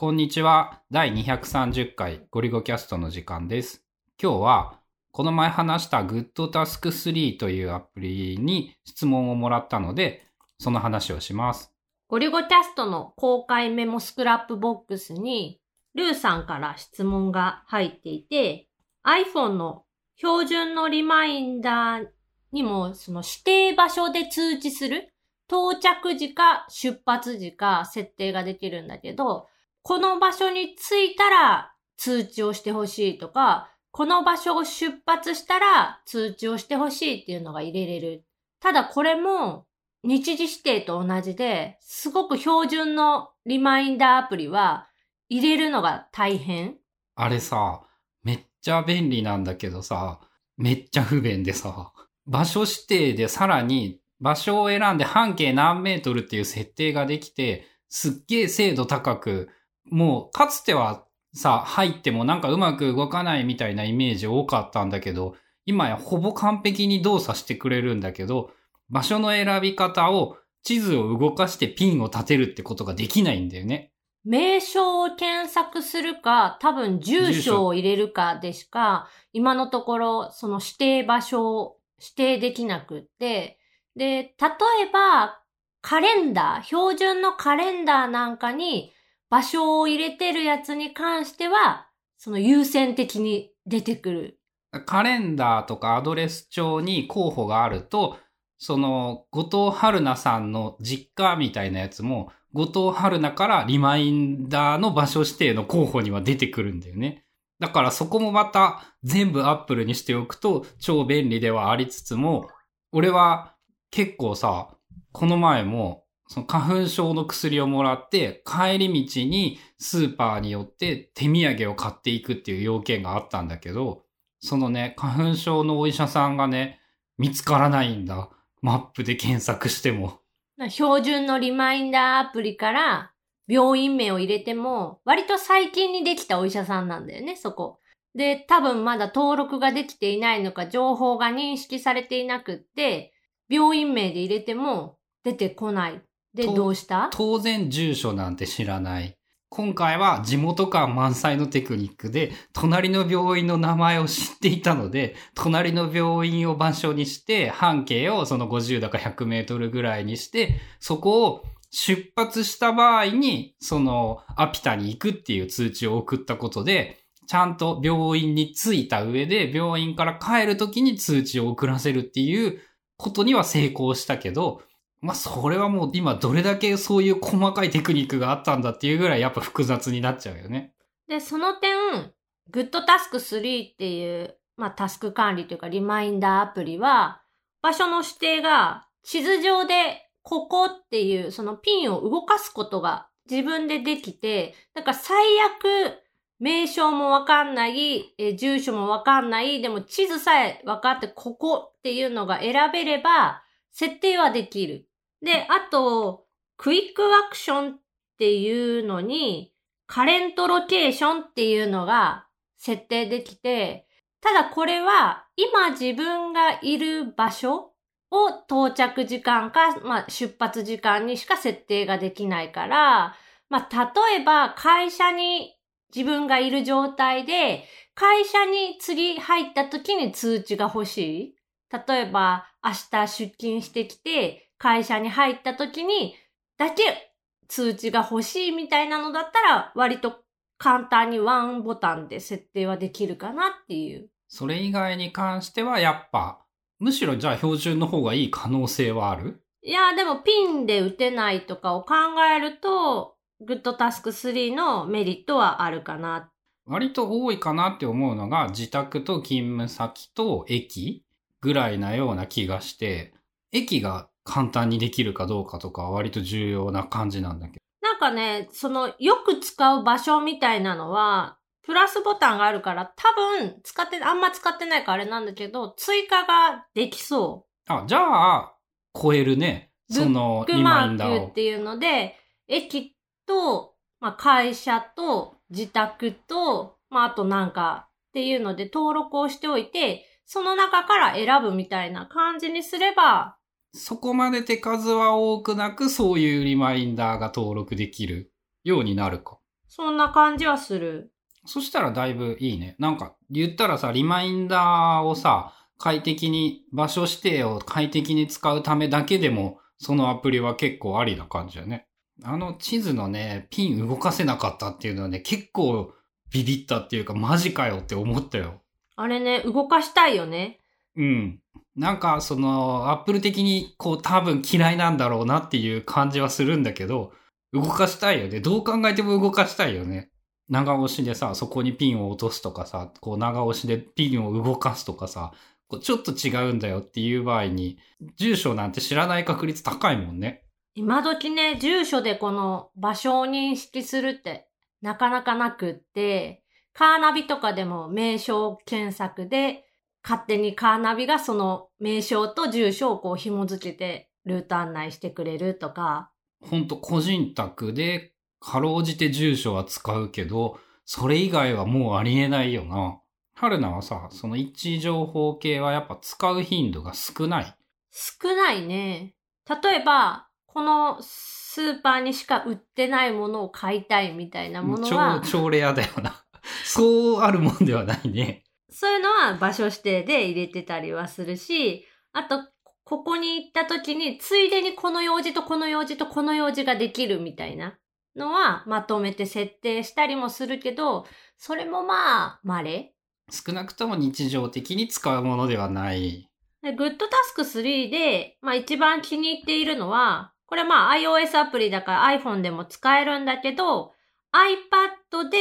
こんにちは。第230回ゴリゴキャストの時間です。今日は、この前話した GoodTask3 というアプリに質問をもらったので、その話をします。ゴリゴキャストの公開メモ Scrapbox に、ルーさんから質問が入っていて、iPhone の標準のリマインダーにも、その指定場所で通知する、到着時か出発時か設定ができるんだけど、この場所に着いたら通知をしてほしいとか、この場所を出発したら通知をしてほしいっていうのが入れれる。ただこれも日時指定と同じで、すごく標準のリマインダーアプリは入れるのが大変。あれさ、めっちゃ便利なんだけどさ、めっちゃ不便でさ、場所指定でさらに場所を選んで半径何メートルっていう設定ができて、すっげえ精度高く、もうかつてはさ、入ってもなんかうまく動かないみたいなイメージ多かったんだけど、今やほぼ完璧に動作してくれるんだけど、場所の選び方を地図を動かしてピンを立てるってことができないんだよね。名称を検索するか、多分住所を入れるかでしか、今のところその指定場所を指定できなくって、で、例えば、カレンダー、標準のカレンダーなんかに場所を入れてるやつに関しては、その優先的に出てくる。カレンダーとかアドレス帳に候補があると、その、後藤春菜さんの実家みたいなやつも、後藤春菜からリマインダーの場所指定の候補には出てくるんだよね。だからそこもまた全部アップルにしておくと超便利ではありつつも、俺は結構さ、この前もその花粉症の薬をもらって帰り道にスーパーに寄って手土産を買っていくっていう要件があったんだけど、そのね、花粉症のお医者さんがね、見つからないんだ。マップで検索しても。標準のリマインダーアプリから病院名を入れても、割と最近にできたお医者さんなんだよね、そこ。で、多分まだ登録ができていないのか、情報が認識されていなくって、病院名で入れても出てこない。で、とどうした？当然住所なんて知らない。今回は地元感満載のテクニックで、隣の病院の名前を知っていたので、隣の病院を場所にして、半径をその50だか100メートルぐらいにして、そこを出発した場合に、そのアピタに行くっていう通知を送ったことで、ちゃんと病院に着いた上で、病院から帰る時に通知を送らせるっていうことには成功したけど、まあ、それはもう今どれだけそういう細かいテクニックがあったんだっていうぐらいやっぱ複雑になっちゃうよね。で、その点、GoodTask3 っていう、まあ、タスク管理というかリマインダーアプリは、場所の指定が地図上でここっていうそのピンを動かすことが自分でできて、だか最悪名称もわかんない、え住所もわかんない、でも地図さえわかってここっていうのが選べれば設定はできる。で、あと、クイックアクションっていうのに、カレントロケーションっていうのが設定できて、ただこれは今自分がいる場所を到着時間か、まあ、出発時間にしか設定ができないから、まあ、例えば会社に自分がいる状態で、会社に次入った時に通知が欲しい。例えば明日出勤してきて、会社に入った時にだけ通知が欲しいみたいなのだったら、割と簡単にワンボタンで設定はできるかなっていう。それ以外に関してはやっぱ、むしろじゃあ標準の方がいい可能性はある？いや、でもピンで打てないとかを考えると、GoodTask3 のメリットはあるかな。割と多いかなって思うのが自宅と勤務先と駅ぐらいなような気がして、駅が簡単にできるかどうかとかは割と重要な感じなんだけど。なんかね、そのよく使う場所みたいなのは、プラスボタンがあるから多分使って、あんま使ってないからあれなんだけど、追加ができそう。あ、じゃあ、超えるね。そのリマインダーを。クっていうので、駅と、まあ、会社と自宅と、まあ、あとなんかっていうので登録をしておいて、その中から選ぶみたいな感じにすれば、そこまで手数は多くなく、そういうリマインダーが登録できるようになるか。そんな感じはする。そしたらだいぶいいね。なんか、言ったらさ、リマインダーをさ、快適に、場所指定を快適に使うためだけでも、そのアプリは結構ありな感じだね。あの地図のね、ピン動かせなかったっていうのはね、結構ビビったっていうか、マジかよって思ったよ。あれね、動かしたいよね。うん。なんか、その、アップル的に、こう、多分嫌いなんだろうなっていう感じはするんだけど、動かしたいよね。どう考えても動かしたいよね。長押しでさ、そこにピンを落とすとかさ、こう長押しでピンを動かすとかさ、こうちょっと違うんだよっていう場合に、住所なんて知らない確率高いもんね。今時ね、住所でこの場所を認識するってなかなかなくって、カーナビとかでも名称検索で、勝手にカーナビがその名称と住所をこう紐付けてルート案内してくれるとか、ほんと個人宅で、かろうじて住所は使うけど、それ以外はもうありえないよな。春菜はさ、その位置情報系はやっぱ使う頻度が少ない。少ないね。例えば、このスーパーにしか売ってないものを買いたいみたいなものは超、、超レアだよな。そうあるもんではないね。そういうのは場所指定で入れてたりはするし、あと、ここに行った時に、ついでにこの用事とこの用事とこの用事ができるみたいなのは、まとめて設定したりもするけど、それもまあ、稀。少なくとも日常的に使うものではない。で、グッドタスク3で、まあ一番気に入っているのは、これまあ iOS アプリだから iPhone でも使えるんだけど、iPad で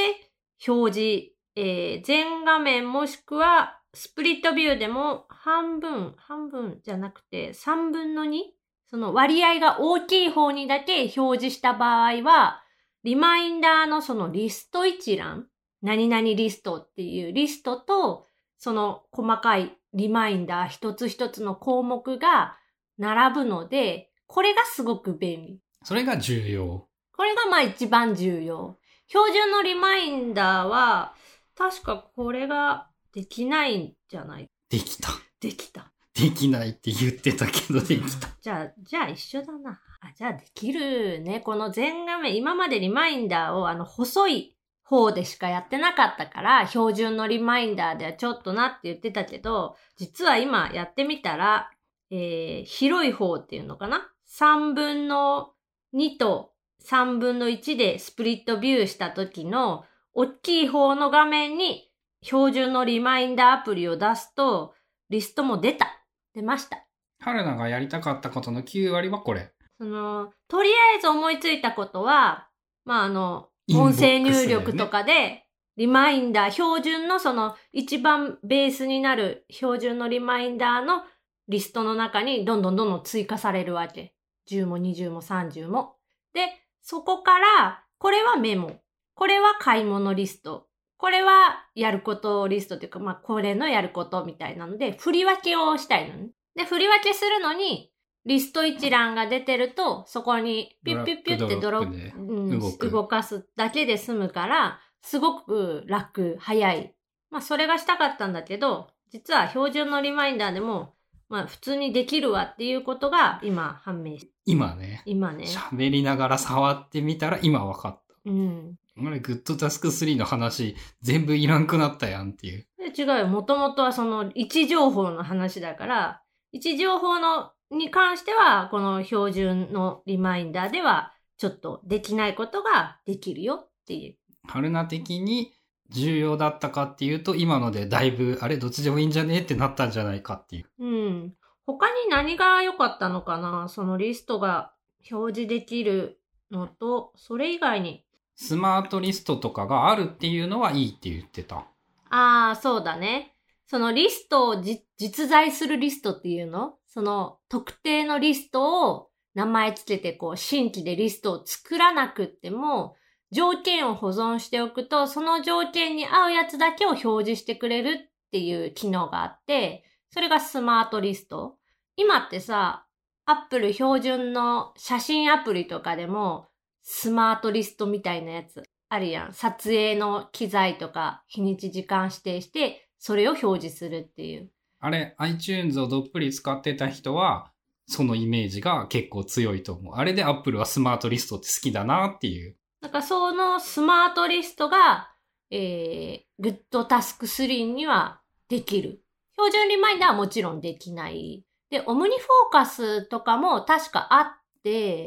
表示、えー全画面もしくはスプリットビューでも半分、半分じゃなくて3分の 2? その割合が大きい方にだけ表示した場合は、リマインダーのそのリスト一覧、何々リストっていうリストと、その細かいリマインダー一つ一つの項目が並ぶので、これがすごく便利。それが重要。これがまあ一番重要。標準のリマインダーは、確かこれができないんじゃない？できた。できた。できないって言ってたけどできた。じゃあ、じゃあ一緒だな。あ、じゃあできるね。この全画面、今までリマインダーをあの細い方でしかやってなかったから、標準のリマインダーではちょっとなって言ってたけど、実は今やってみたら、えー、広い方っていうのかな ?3 分の2と3分の1でスプリットビューした時の大きい方の画面に標準のリマインダーアプリを出すと、リストも出た。出ました。春菜がやりたかったことの9割はこれ。その、とりあえず思いついたことは、まあ、あの、音声入力とかで、リマインダー、標準のその、一番ベースになる標準のリマインダーのリストの中にどんどんどんどん追加されるわけ。10も20も30も。で、そこから、これはメモ。これは買い物リスト。これはやることリストというか、まあ、これのやることみたいなので、振り分けをしたいのね。で、振り分けするのに、リスト一覧が出てると、そこにピュッピュッピュッってドロップ、うん動く動かすだけで済むから、すごく楽、早い。まあ、それがしたかったんだけど、実は標準のリマインダーでも、まあ、普通にできるわっていうことが今判明し、今ね、今ね。喋りながら触ってみたら今分かった。うん。あれ、グッドタスク3の話、全部いらんくなったやんっていう。で違うよ。もともとはその位置情報の話だから、位置情報のに関しては、この標準のリマインダーでは、ちょっとできないことができるよっていう。春菜的に重要だったかっていうと、今のでだいぶ、あれ、どっちでもいいんじゃねってなったんじゃないかっていう。うん。他に何が良かったのかな？そのリストが表示できるのと、それ以外に。スマートリストとかがあるっていうのはいいって言ってた。ああ、そうだね。そのリストを実在するリストっていうの？その特定のリストを名前つけてこう新規でリストを作らなくっても条件を保存しておくとその条件に合うやつだけを表示してくれるっていう機能があってそれがスマートリスト。今ってさ、アップル標準の写真アプリとかでもスマートリストみたいなやつあるやん。撮影の機材とか日にち時間指定して、それを表示するっていう。あれ、iTunes をどっぷり使ってた人は、そのイメージが結構強いと思う。あれで Apple はスマートリストって好きだなっていう。だからそのスマートリストが、えー、グッドタスク3にはできる。標準リマインダーはもちろんできない。で、オムニフォーカスとかも確かあって、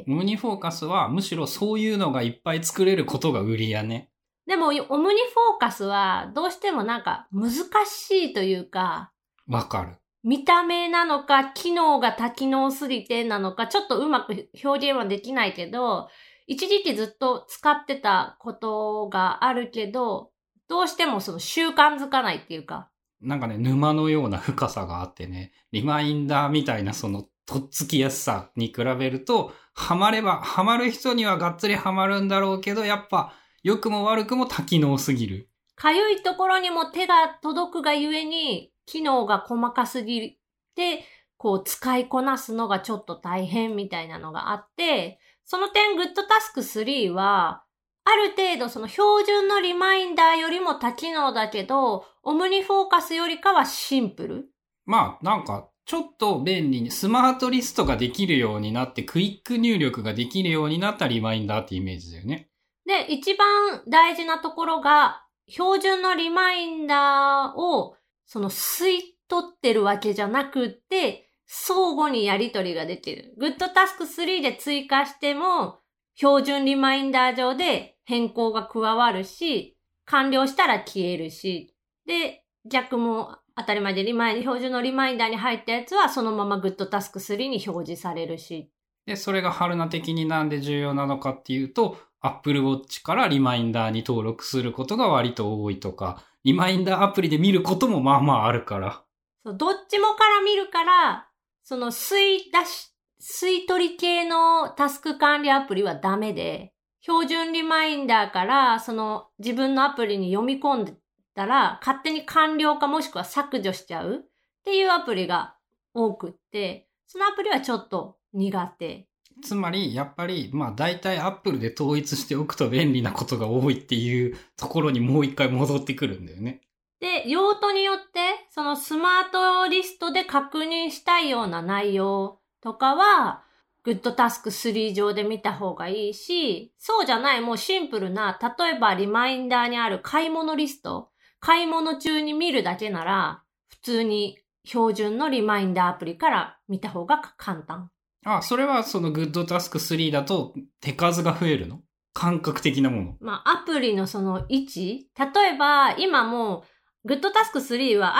オムニフォーカスはむしろそういうのがいっぱい作れることが売りやね。でも、オムニフォーカスはどうしてもなんか難しいというか、わかる。見た目なのか、機能が多機能すぎてなのか、ちょっとうまく表現はできないけど、一時期ずっと使ってたことがあるけど、どうしてもその習慣づかないっていうか、なんかね、沼のような深さがあってね、リマインダーみたいなその、とっつきやすさに比べると、ハマれば、ハマる人にはがっつりハマるんだろうけど、やっぱ、良くも悪くも多機能すぎる。かゆいところにも手が届くがゆえに、機能が細かすぎて、こう使いこなすのがちょっと大変みたいなのがあって、その点、グッドタスク3は、ある程度その標準のリマインダーよりも多機能だけど、オムニフォーカスよりかはシンプル。まあ、なんか、ちょっと便利に、スマートリストができるようになって、クイック入力ができるようになったリマインダーってイメージだよね。で、一番大事なところが、標準のリマインダーを、その吸い取ってるわけじゃなくて、相互にやり取りができる。グッドタスク3で追加しても、標準リマインダー上で変更が加わるし、完了したら消えるし、で、逆も当たり前でリマイン、標準のリマインダーに入ったやつはそのままグッドタスク3に表示されるし、で、それが春菜的になんで重要なのかっていうと、Apple Watch からリマインダーに登録することが割と多いとか、リマインダーアプリで見ることもまあまああるから。そうどっちもから見るから、その吸い出し、吸い取り系のタスク管理アプリはダメで、標準リマインダーからその自分のアプリに読み込んでたら、勝手に完了かもしくは削除しちゃうっていうアプリが多くって、そのアプリはちょっと苦手。つまり、やっぱり、まあ大体 Apple で統一しておくと便利なことが多いっていうところにもう一回戻ってくるんだよね。で、用途によって、そのスマートリストで確認したいような内容とかは、グッドタスク3上で見た方がいいし、そうじゃないもうシンプルな、例えばリマインダーにある買い物リスト、買い物中に見るだけなら、普通に標準のリマインダーアプリから見た方が簡単。あ、それはその Good Task 3だと手数が増えるの？感覚的なもの。まあ、アプリのその位置例えば、今もう、グッドタスク3は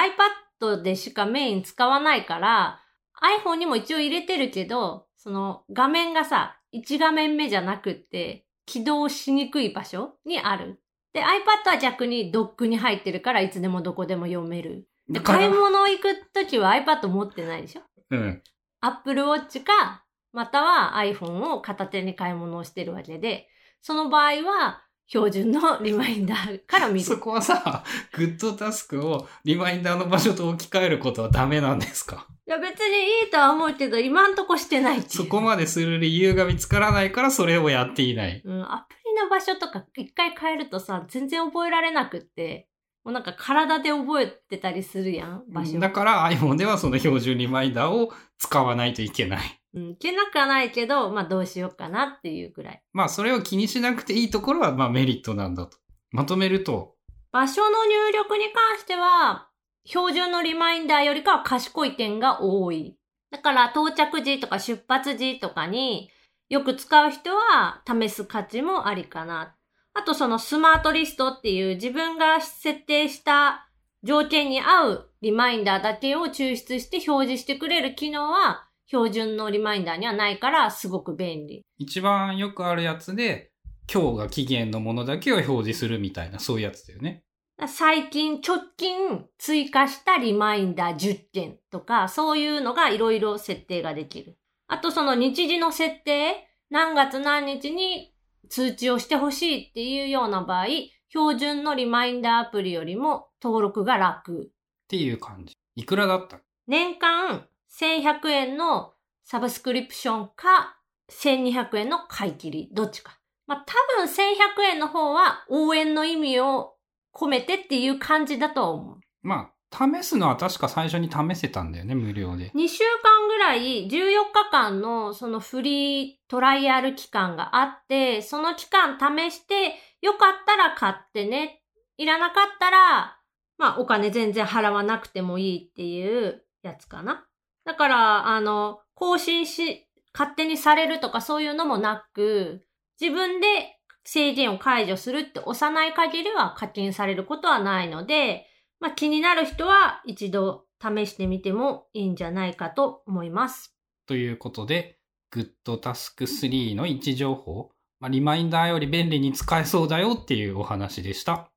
iPad でしかメイン使わないから、iPhone にも一応入れてるけど、その画面がさ、1画面目じゃなくって、起動しにくい場所にある。で、iPad は逆にドックに入ってるからいつでもどこでも読める。で、買い物行くときは iPad 持ってないでしょ？うん。Apple Watch か、または iPhone を片手に買い物をしてるわけで、その場合は標準のリマインダーから見る。そこはさ、Good Task をリマインダーの場所と置き換えることはダメなんですか？いや別にいいとは思うけど、今んとこしてないっていうそこまでする理由が見つからないからそれをやっていない。うん、アプリの場所とか一回変えるとさ、全然覚えられなくって、もうなんか体で覚えてたりするやん、場所。だから iPhone ではその標準リマインダーを使わないといけない。うん、いけなくはないけど、まあどうしようかなっていうくらい。まあそれを気にしなくていいところはまあメリットなんだと。まとめると、場所の入力に関しては、標準のリマインダーよりかは賢い点が多い。だから到着時とか出発時とかによく使う人は試す価値もありかな。あとそのスマートリストっていう自分が設定した条件に合うリマインダーだけを抽出して表示してくれる機能は標準のリマインダーにはないからすごく便利。一番よくあるやつで、今日が期限のものだけを表示するみたいな、そういうやつだよね。最近、直近追加したリマインダー10件とか、そういうのがいろいろ設定ができる。あとその日時の設定、何月何日に通知をしてほしいっていうような場合、標準のリマインダーアプリよりも登録が楽。っていう感じ。いくらだった年間1100円のサブスクリプションか、1200円の買い切り、どっちか。まあ、多分1100円の方は応援の意味を込めてっていう感じだと思う。まあ、試すのは確か最初に試せたんだよね、無料で。2週間ぐらい、14日間のそのフリートライアル期間があって、その期間試して、よかったら買ってね。いらなかったら、まあお金全然払わなくてもいいっていうやつかな。だから、あの、更新し、勝手にされるとかそういうのもなく、自分で制限を解除するって押さない限りは課金されることはないので、まあ気になる人は一度試してみてもいいんじゃないかと思います。ということで、Good Task 3の位置情報、まあ、リマインダーより便利に使えそうだよっていうお話でした。